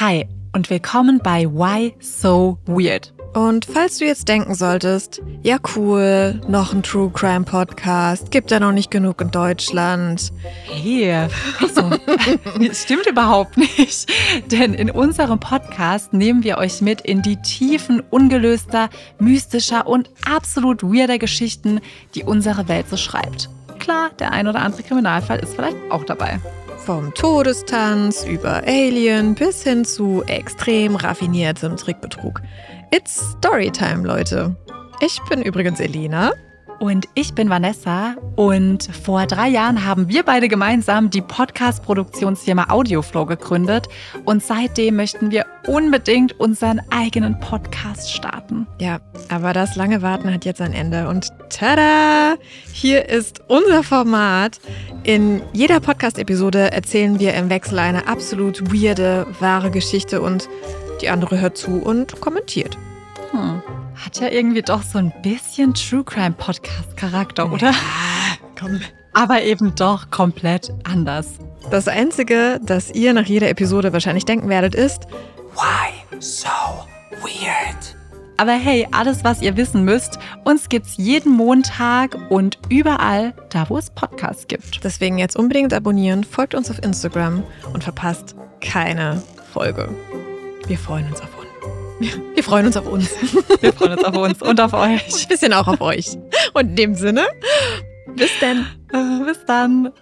Hi und willkommen bei Why So Weird. Und falls du jetzt denken solltest, ja cool, noch ein True Crime Podcast, gibt ja noch nicht genug in Deutschland. Hey, also, das stimmt überhaupt nicht. Denn in unserem Podcast nehmen wir euch mit in die Tiefen ungelöster, mystischer und absolut weirder Geschichten, die unsere Welt so schreibt. Klar, der ein oder andere Kriminalfall ist vielleicht auch dabei. Vom Todestanz über Alien bis hin zu extrem raffiniertem Trickbetrug. It's Storytime, Leute. Ich bin übrigens Elena. Und ich bin Vanessa und vor drei Jahren haben wir beide gemeinsam die Podcast-Produktionsfirma Audioflow gegründet und seitdem möchten wir unbedingt unseren eigenen Podcast starten. Ja, aber das lange Warten hat jetzt ein Ende und tada! Hier ist unser Format. In jeder Podcast-Episode erzählen wir im Wechsel eine absolut weirde, wahre Geschichte und die andere hört zu und kommentiert. Hat ja irgendwie doch so ein bisschen True Crime Podcast Charakter, oder? Ja, komm. Aber eben doch komplett anders. Das Einzige, das ihr nach jeder Episode wahrscheinlich denken werdet, ist Why so weird? Aber hey, alles, was ihr wissen müsst, uns gibt's jeden Montag und überall da, wo es Podcasts gibt. Deswegen jetzt unbedingt abonnieren, folgt uns auf Instagram und verpasst keine Folge. Wir freuen uns auf uns. Wir freuen uns auf uns. Wir freuen uns auf uns und auf euch. Ein bisschen auch auf euch. Und in dem Sinne, bis dann. Bis dann.